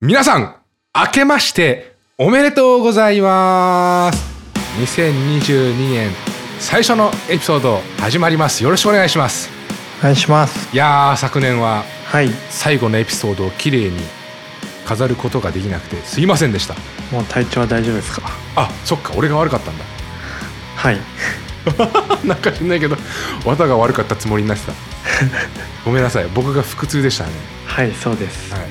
皆さん、明けましておめでとうございます。2022年最初のエピソード始まります。よろしくお願いします。お願いしますいやー、昨年ははい最後のエピソードをきれいに飾ることができなくてすいませんでした。もう体調は大丈夫ですか？あ、そっか、俺が悪かったんだ。はい なんか知んないけど、綿が悪かったつもりになってた。ごめんなさい、僕が腹痛でしたね。はいそうです、はい、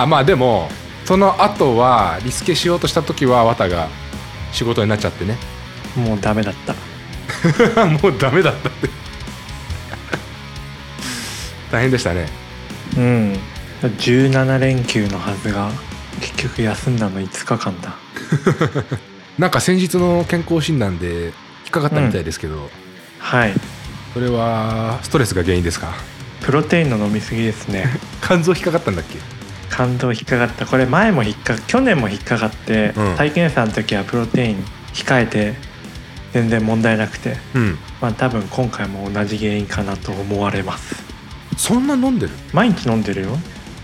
あまあでもその後はリスケしようとした時は綿が仕事になっちゃってね。もうダメだった。もうダメだったって。大変でしたね。うん。17連休のはずが結局休んだの5日間だ。なんか先日の健康診断で引っかかったみたいですけど、はい。それはストレスが原因ですか？プロテインの飲みすぎですね。肝臓引っかかったんだっけ？感動引っかかった。これ前も引っか去年も引っかかって、うん。体験査の時はプロテイン控えて全然問題なくて。うん。まあ多分今回も同じ原因かなと思われます。そんな飲んでる？毎日飲んでるよ。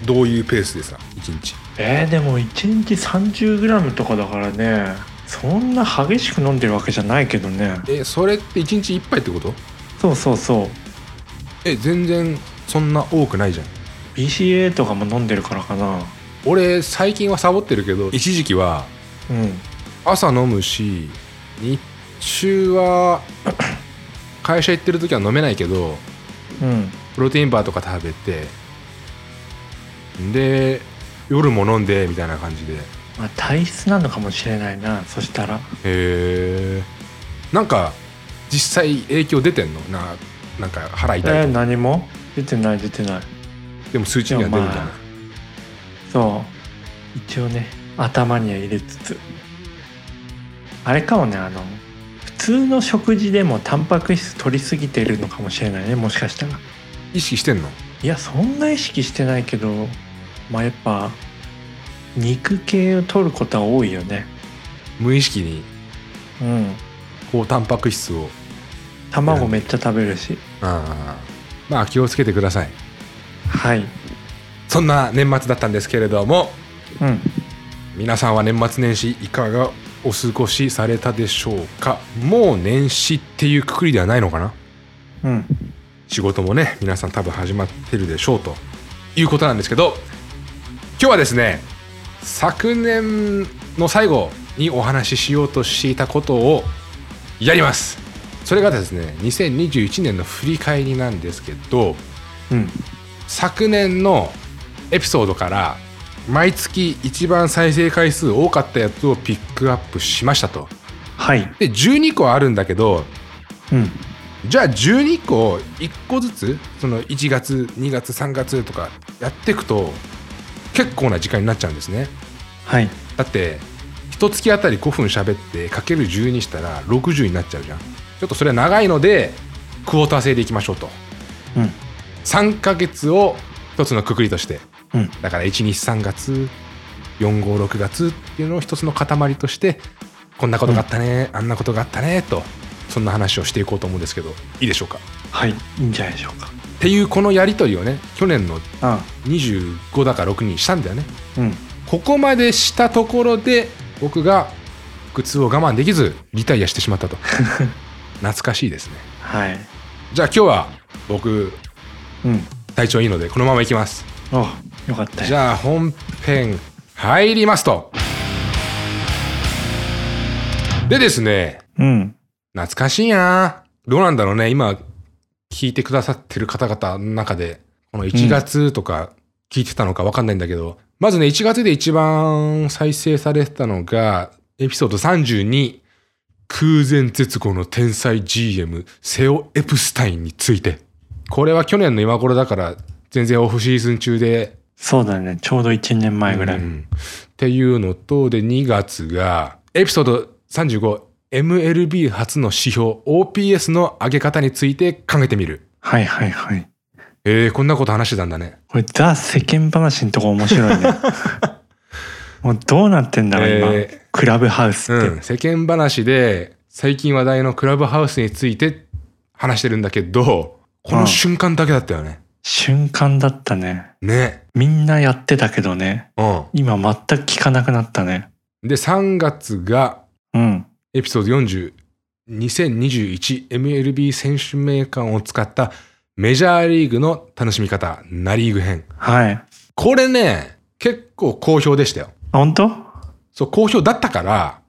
どういうペースでさ1日？えー、でも1日 30g とかだからね。そんな激しく飲んでるわけじゃないけどね。えそれって1日1杯ってこと？そうそうそう。え全然そんな多くないじゃん BCA とかも飲んでるからかな。俺最近はサボってるけど一時期はうん。朝飲むし日中は会社行ってる時は飲めないけどうん。プロテインバーとか食べてで夜も飲んでみたいな感じで。へまあ体質なのかもしれないなそしたら。えなんか実際影響出てんの？ななんか腹えー、痛いとか、何も？出てない出てないでも数値には出るまそう。一応ね頭には入れつつ。あれかもねあの普通の食事でもタンパク質取りすぎてるのかもしれないねもしかしたら。意識してんの？いやそんな意識してないけどまあやっぱ肉系を取ることは多いよね。無意識に？うん。高タンパク質を。卵めっちゃ食べるし。ああまあ気をつけてくださいはい。そんな年末だったんですけれどもうん。皆さんは年末年始いかがお過ごしされたでしょうか？もう年始っていうくくりではないのかな？うん。仕事もね皆さん多分始まってるでしょうと。いうことなんですけど今日はですね昨年の最後にお話ししようとしていたことをやります。それがですね2021年の振り返りなんですけどうん昨年のエピソードから毎月一番再生回数多かったやつをピックアップしましたと。はい。で12個あるんだけどうん。じゃあ12個1個ずつその1月2月3月とかやっていくと結構な時間になっちゃうんですね。はい。だって一月あたり5分喋ってかける10にしたら60になっちゃうじゃん。ちょっとそれは長いのでクォーター制でいきましょうと。うん3ヶ月を一つのくくりとして。うん。だから123月456月っていうのを一つの塊としてこんなことがあったね、あんなことがあったねとそんな話をしていこうと思うんですけどいいでしょうか？はい。いいんじゃないでしょうか。っていうこのやり取りをね去年のあ25だか6にしたんだよね。うん。ここまでしたところで僕が苦痛を我慢できずリタイアしてしまったと。懐かしいですね。はい。じゃあ今日は僕うん体調いいのでこのままいきます。およかったよ。じゃあ本編入りますと。でですね。うん。懐かしいな。どうなんだろうね。今聞いてくださってる方々の中でこの1月とか聞いてたのか分かんないんだけど、まずね1月で一番再生されてたのがエピソード32空前絶後の天才 GM セオ・エプスタインについてこれは去年の今頃だから全然オフシーズン中で。そうだね。ちょうど1年前ぐらい、うん。っていうのとで2月がエピソード 35MLB 初の指標 OPS の上げ方について考えてみる。はいはいはい。えー、こんなこと話してたんだね。これザ世間話のとこ面白いね。もうどうなってんだろう今、えクラブハウスって、うん、世間話で最近話題のクラブハウスについて話してるんだけどこの瞬間だけだったよね、瞬間だったねねみんなやってたけどね。う今全く聞かなくなったね。ん。で、3月が、うん。エピソード40、2021MLB 選手名鑑を使ったメジャーリーグの楽しみ方、ナリーグ編。はい。あ、これね、結構好評でしたよ。本当？そう、好評だったから、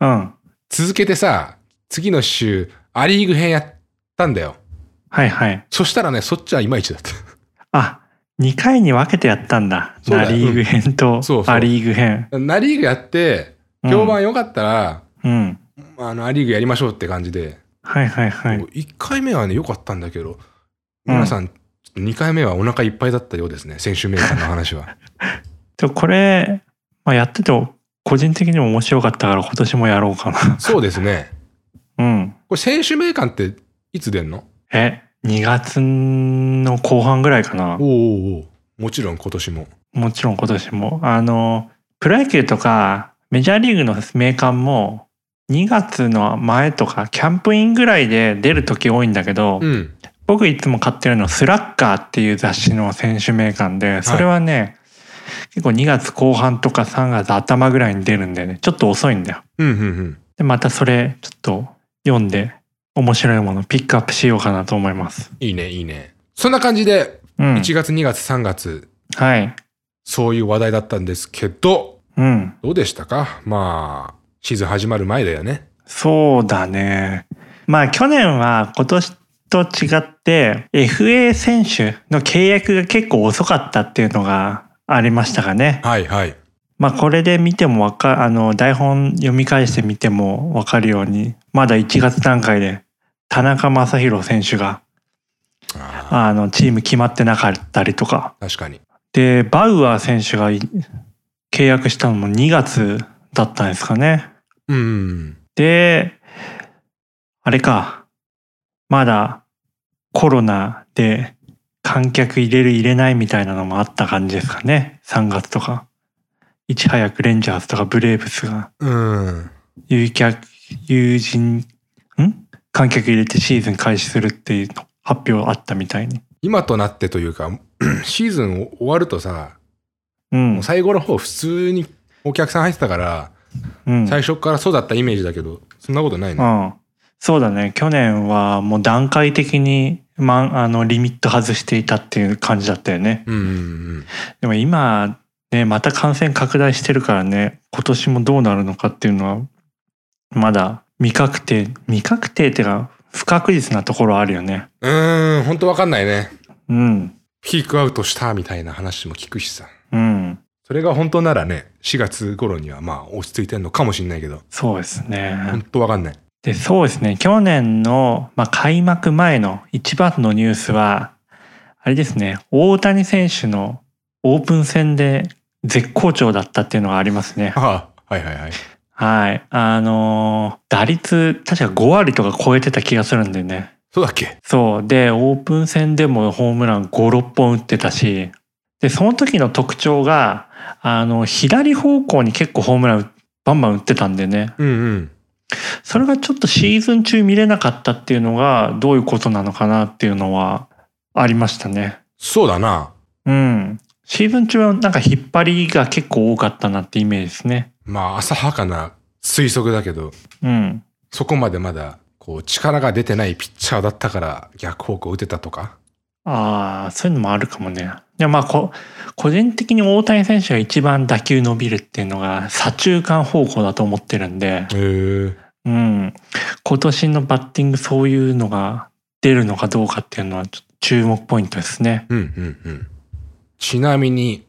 うん。続けてさ、次の週、アリーグ編やったんだよ。はいはい。そしたらね、そっちはいまいちだった。あ、2回に分けてやったんだ。だよナリーグ編とアリーグ編。ナリーグやって、うん評判良かったら、うん。あの、アリーグやりましょうって感じで、はいはいはい。1回目はね、良かったんだけど、皆さん、2回目はお腹いっぱいだったようですね、選手名鑑の話は。でこれ、まあ、やってて個人的にも面白かったから今年もやろうかな。そうですね。うん。これ、選手名鑑っていつ出んの？え、2月の後半ぐらいかなお。おもちろん今年も。もちろん今年も。あの、プロ野球とかメジャーリーグの名鑑も2月の前とかキャンプインぐらいで出る時多いんだけど、うん。僕いつも買ってるのスラッガーっていう雑誌の選手名鑑で、それはね、結構2月後半とか3月頭ぐらいに出るんでね、ちょっと遅いんだよ。うん、うん、うん。で、またそれちょっと読んで面白いものピックアップしようかなと思います。いいね、いいね。そんな感じで、うん。1月、2月、3月、はい。そういう話題だったんですけど、うん。どうでしたか？まあ、シーズン始まる前だよね。そうだね。まあ去年は今年と違って FA 選手の契約が結構遅かったっていうのがありましたかね。はい、はい。まあこれで見てもわかあの台本読み返してみてもわかるようにまだ1月段階で田中将大選手がああのチーム決まってなかったりとかー確かに。でバウアー選手がい契約したのも2月だったんですかね。うん。で、あれか。まだコロナで観客入れる入れないみたいなのもあった感じですかね。3月とか。いち早くレンジャーズとかブレーブスがうん。有客、友人、ん観客入れてシーズン開始するっていう発表あったみたいに。今となってというか、シーズン終わるとさ、うん。最後の方普通にお客さん入ってたから、うん。最初からそうだったイメージだけど、そんなことないね。うん。そうだね。去年はもう段階的に、ま、あの、リミット外していたっていう感じだったよね。うんうんうん。でも今、ね、また感染拡大してるからね、今年もどうなるのかっていうのは、まだ未確定、未確定ってか、不確実なところあるよね。うーん、ほんとわかんないね。うん。ピークアウトしたみたいな話も聞くしさ。うん。それが本当ならね、4月頃にはまあ落ち着いてんのかもしんないけど、そうですね。ほんとわかんない。で、そうですね。去年の、まあ、開幕前の一番のニュースは、あれですね。大谷選手のオープン戦で絶好調だったっていうのがありますね。ああ、はいはいはい。はい。あのー打率、確か5割とか超えてた気がするんでね。そうだっけ？そう。で、オープン戦でもホームラン5、6本打ってたし、で、その時の特徴が、あの、左方向に結構ホームランバンバン打ってたんでね。うんうん。それがちょっとシーズン中見れなかったっていうのが、どういうことなのかなっていうのはありましたね。そうだな。うん。シーズン中はなんか引っ張りが結構多かったなってイメージですね。まあ浅はかな推測だけど、うん。そこまでまだこう力が出てないピッチャーだったから逆方向打てたとか。ああ、そういうのもあるかもね。いや、まあこ、個人的に大谷選手が一番打球伸びるっていうのが左中間方向だと思ってるんで。うん。今年のバッティングそういうのが出るのかどうかっていうのは注目ポイントですね。うんうんうん。ちなみに、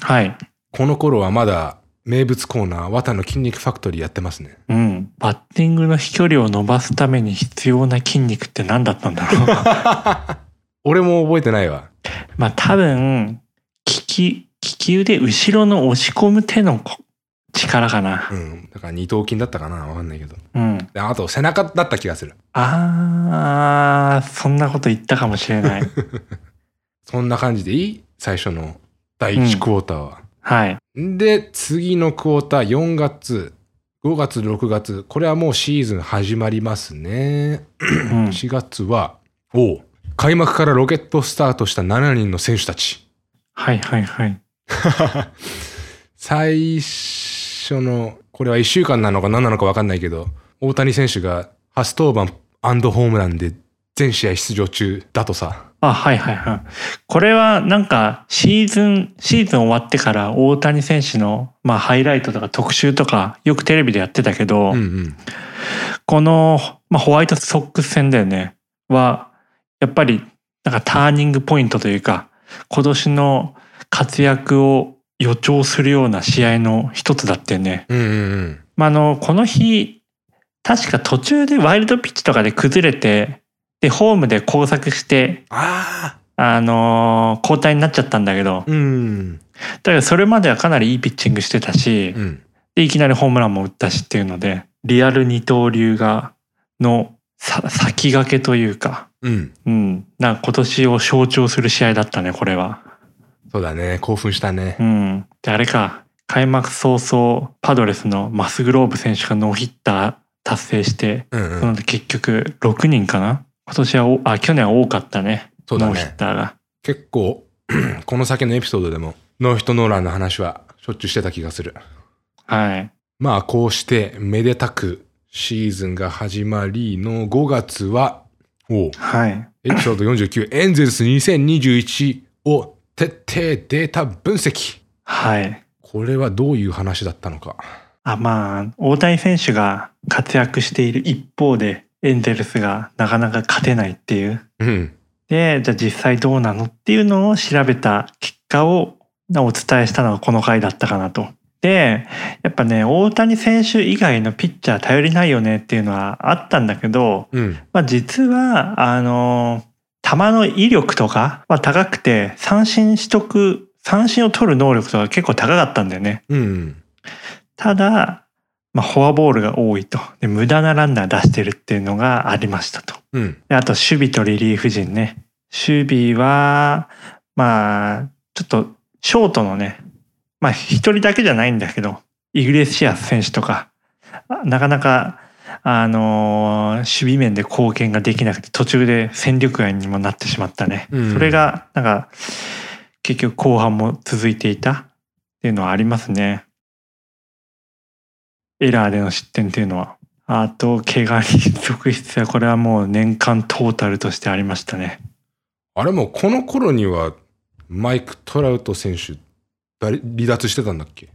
はい。この頃はまだ名物コーナー、綿の筋肉ファクトリーやってますね。うん。バッティングの飛距離を伸ばすために必要な筋肉って何だったんだろう。俺も覚えてないわ。まあ多分、利き、利き腕後ろの押し込む手のこ力かな。うん。だから二頭筋だったかなわかんないけど。うん。であと背中だった気がする。あー、そんなこと言ったかもしれない。そんな感じでいい？最初の第1クォーターは。はい。で、次のクォーター4月、5月、6月。これはもうシーズン始まりますね。うん。4月は、おう開幕からロケットスタートした7人の選手たち。はいはいはい。最初の、これは1週間なのか何なのか分かんないけど、大谷選手が初登板ホームランで全試合出場中だとさ。あ、はいはいはい。これはなんかシーズン、シーズン終わってから大谷選手の、まあ、ハイライトとか特集とかよくテレビでやってたけど、うんうん。この、まあ、ホワイトソックス戦だよね。は、やっぱりなんかターニングポイントというか、今年の活躍を予兆するような試合の一つだったよね。うんうんうん。まあ、あの、この日、確か途中でワイルドピッチとかで崩れて、で、ホームで交錯して、ああのー交代になっちゃったんだけど、あうん。だけどそれまではかなりいいピッチングしてたし、うん。で、いきなりホームランも打ったしっていうので、リアル二刀流が、のさ先駆けというか、うん。うん、なんか今年を象徴する試合だったね、これは。そうだね。興奮したねう。ん。で、あれか、開幕早々、パドレスのマスグローブ選手がノーヒッター達成して、うんうん。なので結局6人かな今年はお、あ、去年は多かったね。そうだねノーヒッターが。結構、この先のエピソードでも、ノーヒットノーランの話はしょっちゅうしてた気がする。はい。まあ、こうして、めでたくシーズンが始まりの5月は、おうはい。エピソード49、エンゼルス2021を徹底データ分析。はい。これはどういう話だったのか。あ、まあ、大谷選手が活躍している一方で、エンゼルスがなかなか勝てないっていう。うん。で、じゃあ実際どうなのっていうのを調べた結果をお伝えしたのがこの回だったかなと。で、やっぱね、大谷選手以外のピッチャー頼りないよねっていうのはあったんだけど、うん。まあ実は、あの、球の威力とかは高くて、三振取得、三振を取る能力とか結構高かったんだよね。うん。ただ、まあ、フォアボールが多いと。で、無駄なランナー出してるっていうのがありましたと。うん。であと、守備とリリーフ陣ね。守備は、まあ、ちょっと、ショートのね、まあ、一人だけじゃないんだけど、イグレシアス選手とか、あなかなか、あのー守備面で貢献ができなくて、途中で戦力外にもなってしまったね。うんそれが、なんか、結局後半も続いていたっていうのはありますね。エラーでの失点っていうのは。あと、怪我に続出は、これはもう年間トータルとしてありましたね。あれもこの頃には、マイク・トラウト選手、誰離脱してたんだっけ？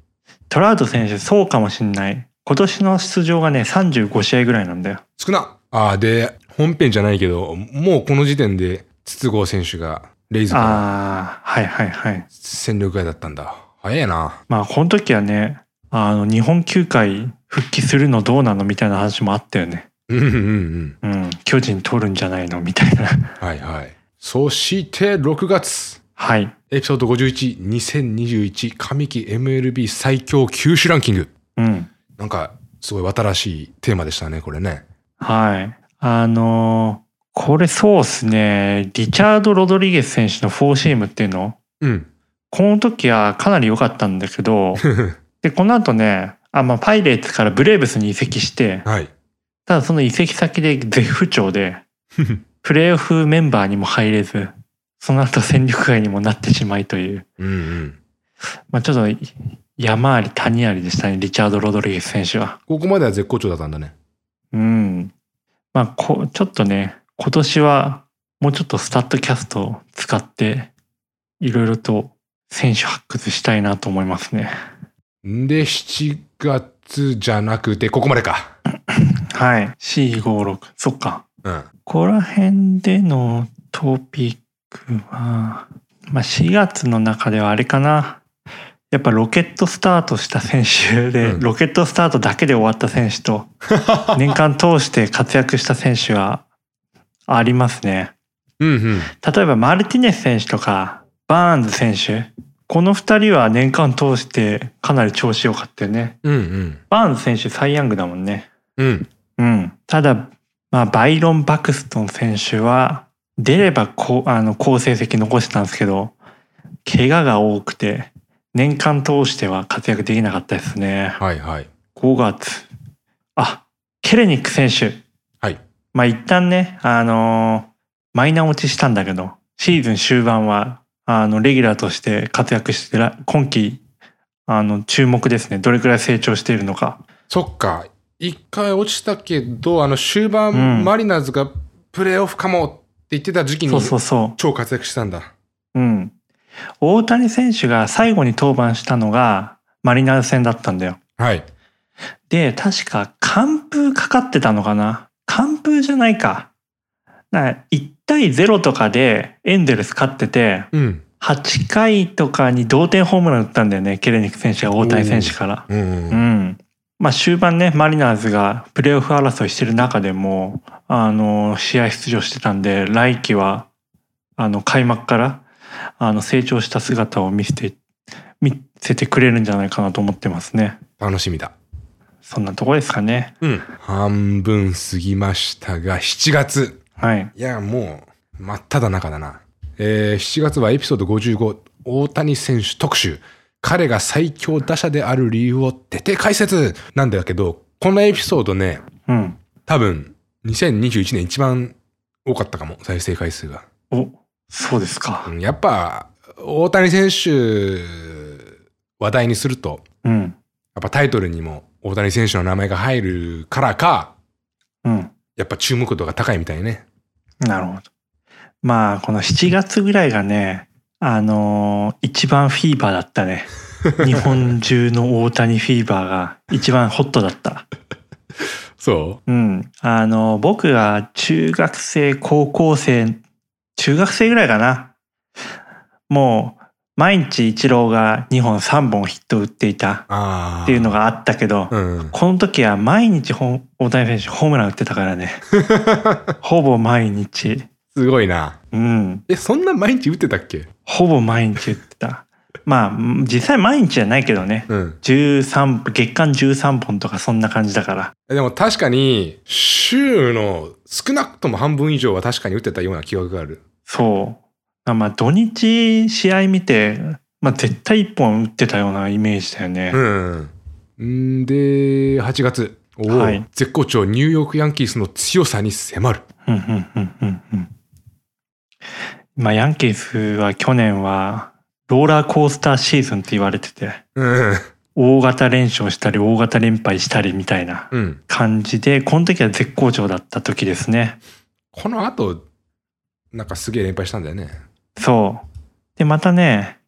トラウト選手、そうかもしんない。今年の出場がね、35試合ぐらいなんだよ。少なああ、で、本編じゃないけど、もうこの時点で、筒香選手が、レイズからああ、はいはいはい。戦力外だったんだ。早いな。まあ、この時はね、あの、日本球界復帰するのどうなのみたいな話もあったよね。うんうんうん。うん、巨人取るんじゃないのみたいな。はいはい。そして、6月。はい。エピソード51、2021上期 MLB 最強球種ランキング。うん。なんか、すごい新しいテーマでしたね、これね。はい。あのーこれそうっすね。リチャード・ロドリゲス選手のフォーシームっていうのうん。この時はかなり良かったんだけど、で、この後ね、あ、まあ、パイレーツからブレーブスに移籍して、はい。ただその移籍先で絶不調で、プレーオフメンバーにも入れず、その後戦力外にもなってしまいという、うんうん。まあちょっと山あり谷ありでしたね、リチャード・ロドリゲス選手は。ここまでは絶好調だったんだね。うん。まあこ、ちょっとね、今年はもうちょっとスタッドキャストを使って、いろいろと選手発掘したいなと思いますね。んで、7月じゃなくて、ここまでか。はい。C56。そっか。うん。ここら辺でのトピックは、まあ4月の中ではあれかな。やっぱロケットスタートした選手で、うんロケットスタートだけで終わった選手と、年間通して活躍した選手はありますね。うんうん。例えばマルティネス選手とか、バーンズ選手。この二人は年間通してかなり調子良かったよね。うんうん。バーンズ選手サイヤングだもんね。うん。うん。ただ、まあ、バイロン・バクストン選手は、出ればこう、あの、好成績残してたんですけど、怪我が多くて、年間通しては活躍できなかったですね。はいはい。5月。あ、ケレニック選手。はい。まあ、一旦ね、あのーマイナー落ちしたんだけど、シーズン終盤は、あの、レギュラーとして活躍してら、今季、あの、注目ですね。どれくらい成長しているのか。そっか。一回落ちたけど、あの終盤、うんマリナーズがプレーオフかもって言ってた時期にそうそうそ超活躍したんだ。う。うん。大谷選手が最後に登板したのが、マリナーズ戦だったんだよ。はい。で、確か完封かかってたのかな完封じゃないか。だから1対0とかでエンゼルス勝ってて、うん。8回とかに同点ホームラン打ったんだよね。ケレニック選手が大谷選手から。うん。うん。まあ終盤ね、マリナーズがプレーオフ争いしてる中でも、あの、試合出場してたんで、来季は、あの、開幕から、あの、成長した姿を見せて、見せてくれるんじゃないかなと思ってますね。楽しみだ。そんなとこですかね。うん。半分過ぎましたが、7月。はい。いや、もう、真っ只中だな。えー、7月はエピソード55、大谷選手特集。彼が最強打者である理由を徹底解説なんだけど、このエピソードね、うん。多分、2021年一番多かったかも、再生回数が。お、そうですかう。んやっぱ、大谷選手、話題にすると、うん。やっぱタイトルにも大谷選手の名前が入るからか、うん。やっぱ注目度が高いみたいね。なるほど。まあ、この7月ぐらいがね、あのー一番フィーバーだったね。日本中の大谷フィーバーが一番ホットだった。そう？ん。あの、僕が中学生、高校生、中学生ぐらいかな。もう、毎日イチローが2本3本ヒット打っていた。っていうのがあったけど、うん。この時は毎日大谷選手ホームラン打ってたからね。ほぼ毎日。すごいな。うん。え、そんな毎日打ってたっけ？ほぼ毎日打ってた。まあ、実際毎日じゃないけどね。うん。13、月間13本とかそんな感じだから。でも確かに、週の少なくとも半分以上は確かに打ってたような記憶がある。そう。あまあ、土日試合見て、まあ、絶対1本打ってたようなイメージだよね。うん。んで、8月。はい絶好調ニューヨークヤンキースの強さに迫る。うん、うん、うん、うん、うん。まあ、ヤンキースは去年は、ローラーコースターシーズンって言われてて、うん。大型連勝したり、大型連敗したりみたいなうん。感じで、この時は絶好調だった時ですね。この後、なんかすげえ連敗したんだよね。そう。で、またね、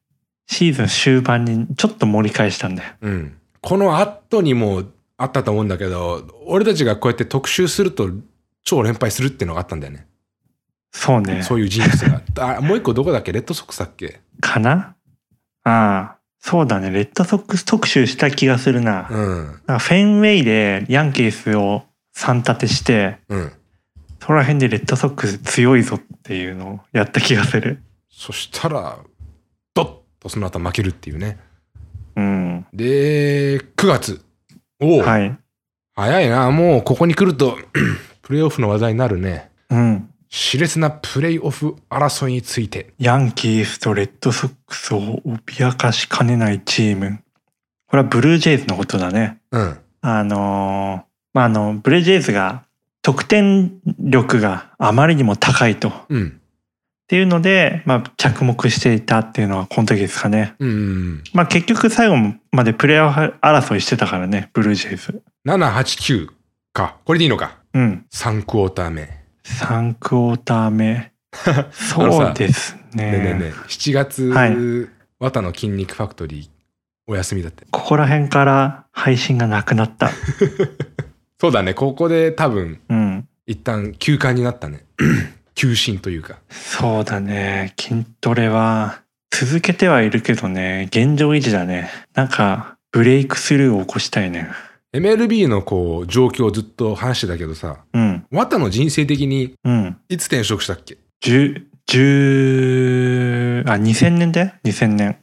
シーズン終盤にちょっと盛り返したんだよ。うん。この後にもあったと思うんだけど、俺たちがこうやって特集すると超連敗するっていうのがあったんだよね。そうね。そういうジンクスが。あ、もう一個どこだっけ？レッドソックスだっけ？かな？ああ、そうだね。レッドソックス特集した気がするな。うん。フェンウェイでヤンキースを3立てして、うん。そこら辺でレッドソックス強いぞっていうのをやった気がする。そしたら、ドッとその後負けるっていうね。うん。で、9月。おお、はい。早いな。もうここに来ると、プレイオフの話題になるね。うん。熾烈なプレイオフ争いについて。ヤンキースとレッドソックスを脅かしかねないチーム。これはブルージェイズのことだね。うん。あのーまあ、あの、ブレージェイズが得点力があまりにも高いと。っうん。ていうので、まあ、着目していたっていうのはこの時ですかね。うん。まあ、結局最後までプレーオフ争いしてたからね、ブルージェイズ。7、8、9か。これでいいのか。うん。3クォーター目。3クォーター目。そうですね。ねえねえねえ7月、はい綿の筋肉ファクトリー、お休みだって。ここら辺から配信がなくなった。そうだね。ここで多分、うん。一旦休館になったね。休診というか。そうだね。筋トレは続けてはいるけどね、現状維持だね。なんか、ブレイクスルーを起こしたいね。MLB のこう、状況をずっと話してたけどさ、うん。綿の人生的にうん。いつ転職したっけ？十、十、あ、2000年だよ ?2000 年。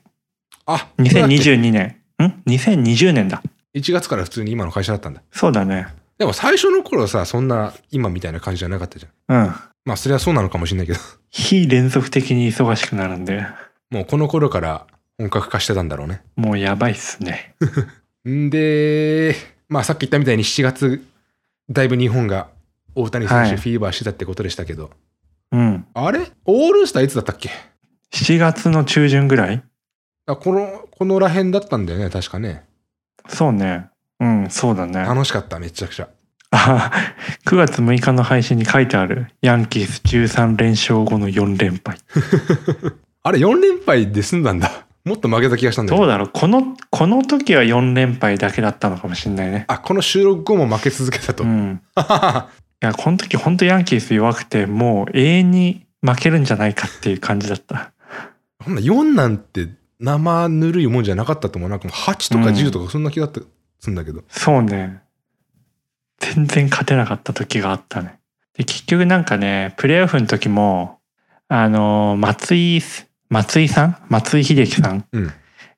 あ、2022年。ん ?2020 年だ。1月から普通に今の会社だったんだ。そうだね。でも最初の頃さ、そんな今みたいな感じじゃなかったじゃん。うん。まあそれはそうなのかもしれないけど。非連続的に忙しくなるんで、もうこの頃から本格化してたんだろうね。もうやばいっすね。んで、まあさっき言ったみたいに7月、だいぶ日本が大谷選はい手フィーバーしてたってことでしたけど、うん。あれ？オールスターいつだったっけ？7月の中旬ぐらい？あこの、このら辺だったんだよね、確かね。そうね。うん、そうだね。楽しかった、めちゃくちゃ。あ9月6日の配信に書いてある。ヤンキース13連勝後の4連敗。あれ、4連敗で済んだんだ。もっと負けた気がしたんだよ。どうだろうこの、この時は4連敗だけだったのかもしれないね。あ、この収録後も負け続けたと。うん。いや、この時本当ヤンキース弱くて、もう永遠に負けるんじゃないかっていう感じだった。ほんな4なんて生ぬるいもんじゃなかったと思う。なんかもう8とか10とかそんな気だった、すんだけど。そうね。全然勝てなかった時があったね。で、結局なんかね、プレーオフの時も、あの、松井、松井さん？松井秀喜さん？うん。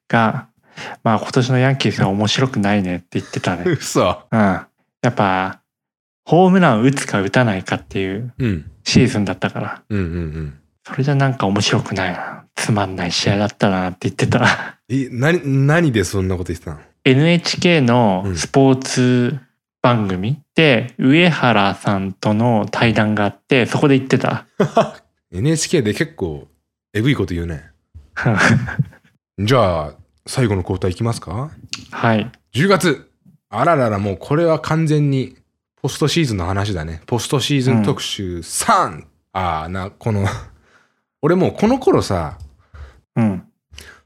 が、まあ今年のヤンキースは面白くないねって言ってたね。嘘。うん。やっぱ、ホームラン打つか打たないかっていううん。シーズンだったから、うんうんうん。それじゃなんか面白くないな。つまんない試合だったなって言ってた。え、なに、何でそんなこと言ってたの？NHK のスポーツ番組で上原さんとの対談があって、そこで言ってた。NHK で結構、えぐいこと言うね。じゃあ、最後の交代いきますか？はい。10月。あららら、もうこれは完全にポストシーズンの話だね。ポストシーズン特集3。ああ、な、この、俺もうこの頃さ、うん。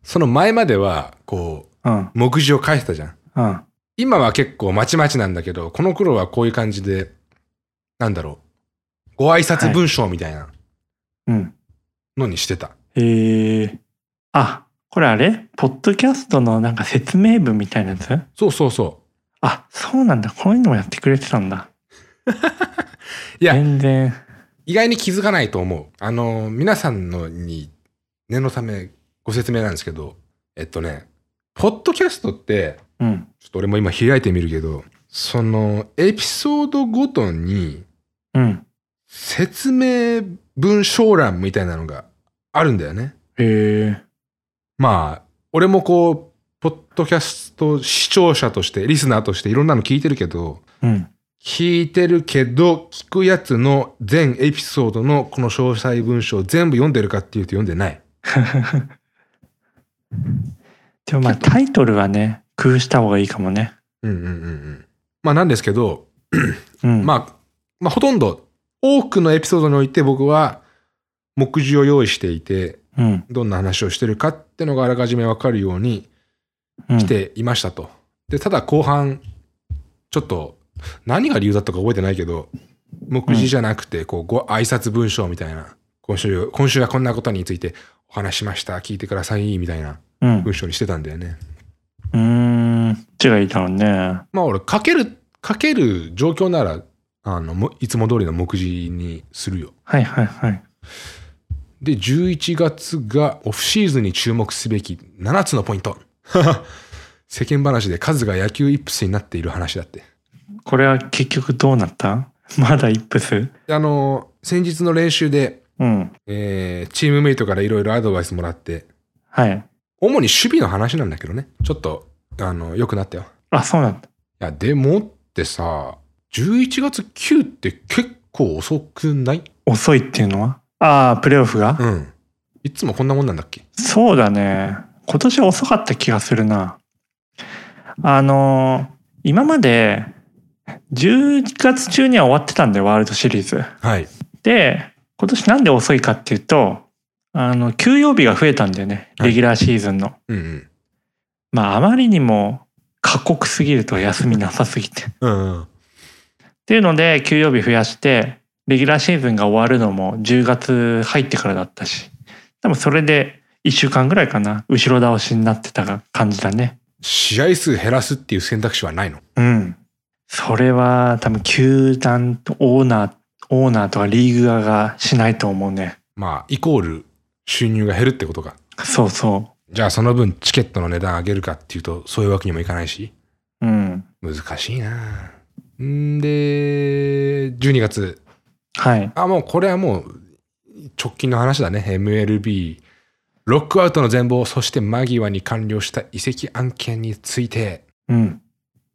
その前までは、こうん。う、目次を書いてたじゃん。うん。今は結構まちまちなんだけど、この頃はこういう感じで、なんだろう。ご挨拶文章みたいなうん。のにしてた。へえ。あ、これあれ？ポッドキャストのなんか説明文みたいなやつ？そうそうそあ、そうなんだ。こういうのもやってくれてたんだ。う。いや、全然。意外に気づかないと思う。あの、皆さんのに念のためご説明なんですけど、えっとね、ポッドキャストって、うん。ちょっと俺も今開いてみるけど、そのエピソードごとにうん。説明文章欄みたいなのがあるんだよね。へえ。まあ、俺もこう、ポッドキャスト視聴者として、リスナーとしていろんなの聞いてるけど、うん。聞いてるけど、聞くやつの全エピソードのこの詳細文章全部読んでるかっていうと読んでない。でもまあタイトルはね、工夫した方がいいかもね。うんうんうんうん。まあなんですけど、うん。まあ、まあほとんど、多くのエピソードにおいて僕は目次を用意していて、うん。どんな話をしてるかってのがあらかじめわかるようにうん。していましたと。で、ただ後半、ちょっと、何が理由だったか覚えてないけど、目次じゃなくて、こう、ご挨拶文章みたいな、今週、今週はこんなことについてお話ししました、聞いてください、みたいなうん。文章にしてたんだよね。うーん。どっちがいいだろうね。まあ俺、書ける、書ける状況なら、あの、もいつも通りの目次にするよ。はいはいはい。で、11月がオフシーズンに注目すべき7つのポイント。世間話で数が野球イップスになっている話だって。これは結局どうなった？まだイップス？あの、先日の練習で、うん。えーチームメイトからいろいろアドバイスもらって、はい。主に守備の話なんだけどね。ちょっと、あの、良くなったよ。あ、そうなんだ。いや、でもってさ、11月9って結構遅くない？遅いっていうのは？ああ、プレーオフが、うん。いつもこんなもんなんだっけ？そうだね。今年は遅かった気がするな。あのー今まで11月中には終わってたんだよ、ワールドシリーズ。はい。で、今年なんで遅いかっていうと、あの、休養日が増えたんだよね。はいレギュラーシーズンの。うんうん。まあ、あまりにも過酷すぎると休みなさすぎて。っうんうん。ていうので、休養日増やして、レギュラーシーズンが終わるのも10月入ってからだったし。多分それで1週間ぐらいかな。後ろ倒しになってた感じだね。試合数減らすっていう選択肢はないの？うん。それは多分球団とオーナー、オーナーとかリーグ側がしないと思うね。まあ、イコール収入が減るってことか。そうそじゃあその分チケットの値段上げるかっていうと、そういうわけにもいかないし。う。うん。難しいなんで、12月。はい。あ、もうこれはもう直近の話だね。MLB。ロックアウトの全貌、そして間際に完了した移籍案件について、うん。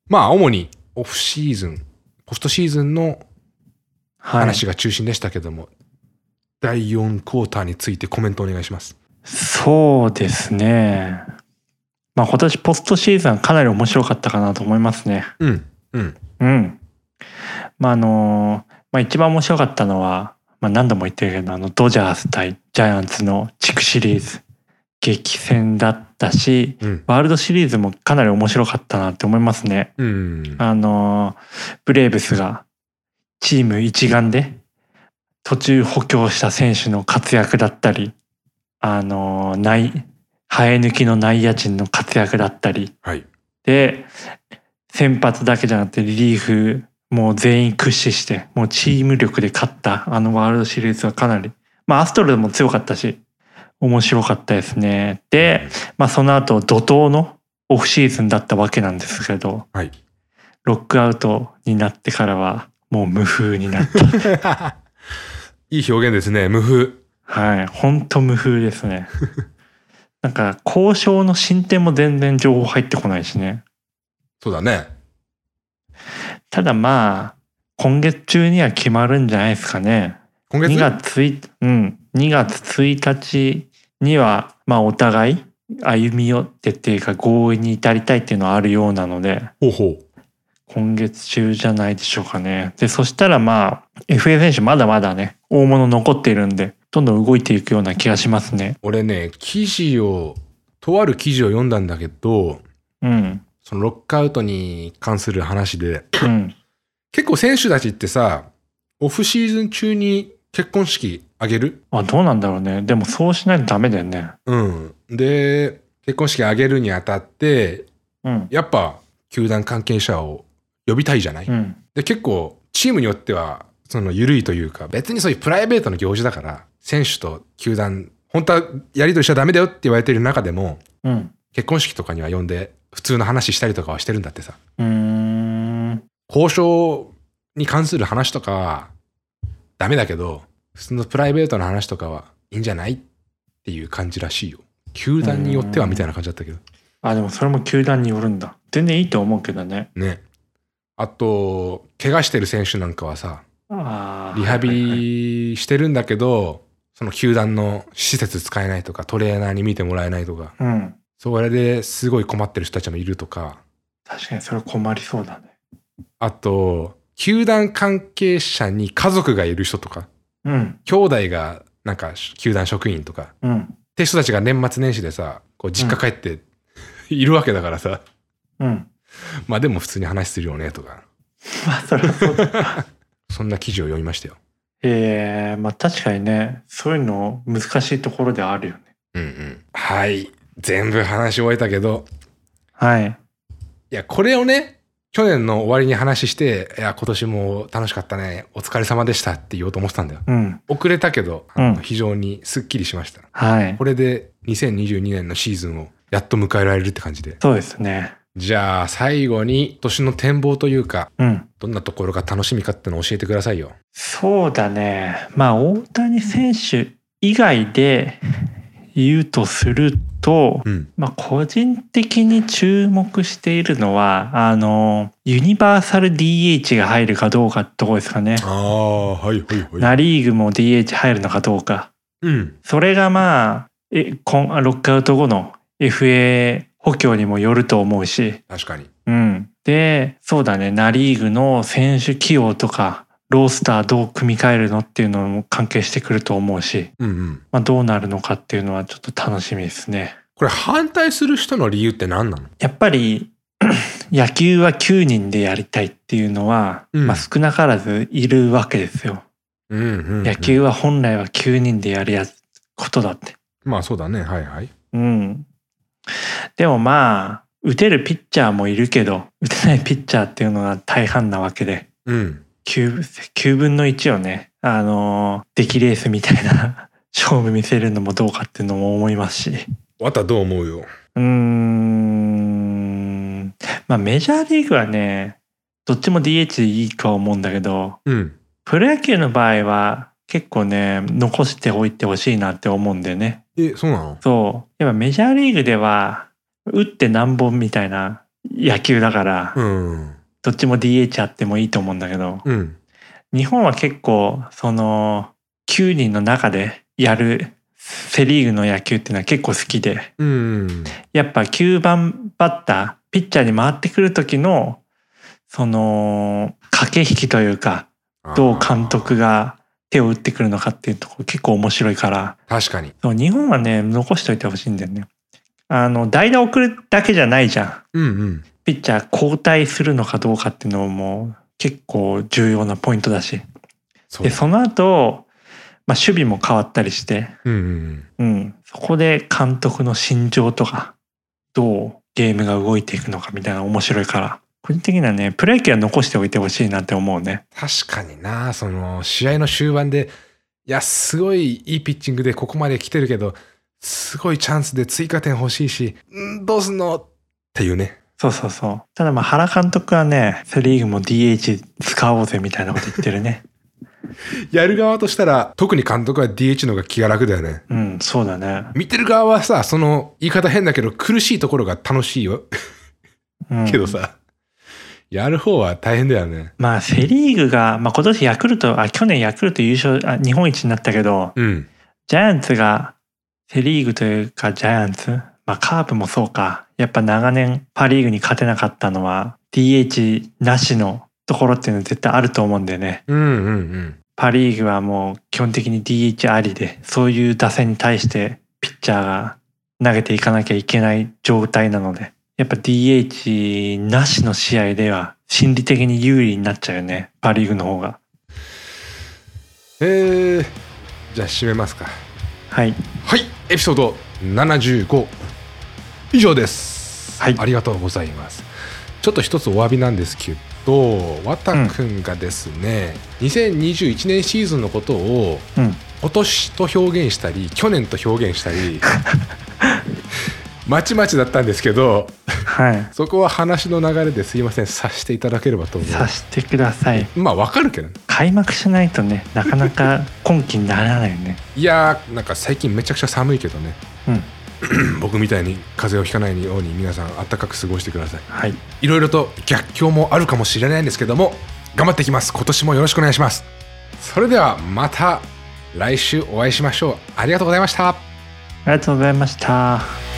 まあ主にオフシーズン、ポストシーズンのはい。話が中心でしたけども、第4クォーターについてコメントお願いします。そうですね。まあ今年ポストシーズンはかなり面白かったかなと思いますね。うん。うん。うん。まああの、まあ一番面白かったのは、まあ何度も言ってるけど、あのドジャース対ジャイアンツの地区シリーズ。激戦だったし、うん。ワールドシリーズもかなり面白かったなって思いますね。うん。あの、ブレーブスがチーム一丸で途中補強した選手の活躍だったり、あの、内、生え抜きの内野陣の活躍だったり、はい。で、先発だけじゃなくてリリーフもう全員駆使して、もうチーム力で勝ったあのワールドシリーズはかなり、まあアストロズも強かったし、面白かったですね。で、まあその後怒涛のオフシーズンだったわけなんですけど、はい。ロックアウトになってからはもう無風になった。いい表現ですね。無風。はい。ほんと無風ですね。なんか交渉の進展も全然情報入ってこないしね。そうだね。ただまあ、今月中には決まるんじゃないですかね。今月？2月1、うん。2月1日には、まあお互い歩み寄ってっていうか合意に至りたいっていうのはあるようなので、ほうほう。今月中じゃないでしょうかね。で、そしたらまあ、FA 選手まだまだね、大物残っているんで、どんどん動いていくような気がしますね。俺ね、記事を、とある記事を読んだんだけど、うん。そのロックアウトに関する話で、うん。結構選手たちってさ、オフシーズン中に結婚式あげる？あ、どうなんだろうね。でもそうしないとダメだよね。うん。で、結婚式あげるにあたって、うん。やっぱ球団関係者を呼びたいじゃない、うん。で、結構チームによっては、その緩いというか、別にそういうプライベートの行事だから、選手と球団、本当はやりとりしちゃダメだよって言われてる中でも、うん。結婚式とかには呼んで、普通の話したりとかはしてるんだってさ。うーん。交渉に関する話とかはダメだけど、普通のプライベートな話とかはいいんじゃないっていう感じらしいよ。球団によってはみたいな感じだったけど。あ、でもそれも球団によるんだ。全然いいと思うけどね。ね。あと、怪我してる選手なんかはさ、リハビリしてるんだけど、その球団の施設使えないとか、トレーナーに見てもらえないとか、うん。それですごい困ってる人たちもいるとか、確かにそれ困りそうだね。あと、球団関係者に家族がいる人とか、うん。兄弟がなんか球団職員とか、うん。って人たちが年末年始でさ、こう実家帰って、いるわけだからさ、うん。まあでも普通に話するよねとか、まあそれはそうだ。そんな記事を読みましたよ。ええまあ確かにね、そういうの難しいところではあるよね。うんうん。はい。全部話し終えたけど、はい。いや、これをね、去年の終わりに話して、いや、今年も楽しかったね、お疲れ様でしたって言おうと思ってたんだよ。うん。遅れたけど、うん非常にスッキリしました。はいこ。れで2022年のシーズンをやっと迎えられるって感じで。そうですね。じゃあ、最後に、年の展望というか、うん。どんなところが楽しみかってのを教えてくださいよ。そうだね。まあ大谷選手以外で言うとすると、うん。まあ個人的に注目しているのは、あの、ユニバーサル DH が入るかどうかってとこですかね。ああ、はいはいはい。ナリーグも DH 入るのかどうか。うん。それがまあ、え、今ロックアウト後の FA 補強にもよると思うし、確かに。うん。で、そうだね、ナリーグの選手起用とか、ロースターどう組み替えるのっていうのも関係してくると思うし、うんうん。まあどうなるのかっていうのはちょっと楽しみですね。これ反対する人の理由って何なの？やっぱり 野球は9人でやりたいっていうのは、うんまあ少なからずいるわけですよ。うんうん、うん。野球は本来は9人でやるやつことだって。まあそうだね。はいはい。うん。でもまあ、打てるピッチャーもいるけど、打てないピッチャーっていうのが大半なわけで、うん。9, 9分の1をね、あのー、出来レースみたいな 勝負見せるのもどうかっていうのも思いますし。わたどう思うよ。うーん。まあメジャーリーグはね、どっちも DH でいいとは思うんだけど、うん。プロ野球の場合は結構ね、残しておいてほしいなって思うんだよね。え、そうなの？そう。やっぱメジャーリーグでは、打って何本みたいな野球だから、うん。どっちも DH あってもいいと思うんだけど、うん。日本は結構、その、9人の中でやるセ・リーグの野球っていうのは結構好きでうん。やっぱ9番バッターピッチャーに回ってくる時のその駆け引きというかどう監督が手を打ってくるのかっていうところ結構面白いから。確かに。日本はね残しといてほしいんだよね。あの代打送るだけじゃないじゃん。うんうん。ピッチャー交代するのかどうかっていうのも結構重要なポイントだし。そうで、その後、まあ、守備も変わったりして、うんうんうん。そこで監督の心情とか、どうゲームが動いていくのかみたいな面白いから、個人的にはね、プロ野球は残しておいてほしいなって思うね。確かにな、その、試合の終盤で、いや、すごいいいピッチングでここまで来てるけど、すごいチャンスで追加点欲しいし、んどうすんの？っていうね。そうそうそう。ただまあ原監督はね、セリーグも DH 使おうぜみたいなこと言ってるね。やる側としたら、特に監督は DH の方が気が楽だよね。うん、そうだね。見てる側はさ、その言い方変だけど、苦しいところが楽しいよ。うん、けどさ、やる方は大変だよね。まあセリーグが、まあ今年ヤクルト、あ、去年ヤクルト優勝、あ日本一になったけど、うん。ジャイアンツがセリーグというかジャイアンツ、まあカープもそうか。やっぱ長年パリーグに勝てなかったのは DH なしのところっていうのは絶対あると思うんだよね。うんうんうん。パリーグはもう基本的に DH ありで、そういう打線に対してピッチャーが投げていかなきゃいけない状態なので、やっぱ DH なしの試合では心理的に有利になっちゃうよね。パリーグの方が。えー、じゃあ締めますか。はい。はい、エピソード75以上です。はいありがとうございます。ちょっと一つお詫びなんですけど、わたくんがですね、2021年シーズンのことをうん。今年と表現したり、去年と表現したり、まちまちだったんですけど、はい。そこは話の流れですいません、させていただければと思さしてください。う。まあわかるけどね。開幕しないとね、なかなか今季にならないよね。いやー、なんか最近めちゃくちゃ寒いけどね。うん。僕みたいに風邪をひかないように皆さん暖かく過ごしてください。はい。いろいろと逆境もあるかもしれないんですけども頑張っていきます今年もよろしくお願いしますそれではまた来週お会いしましょうありがとうございましたありがとうございました。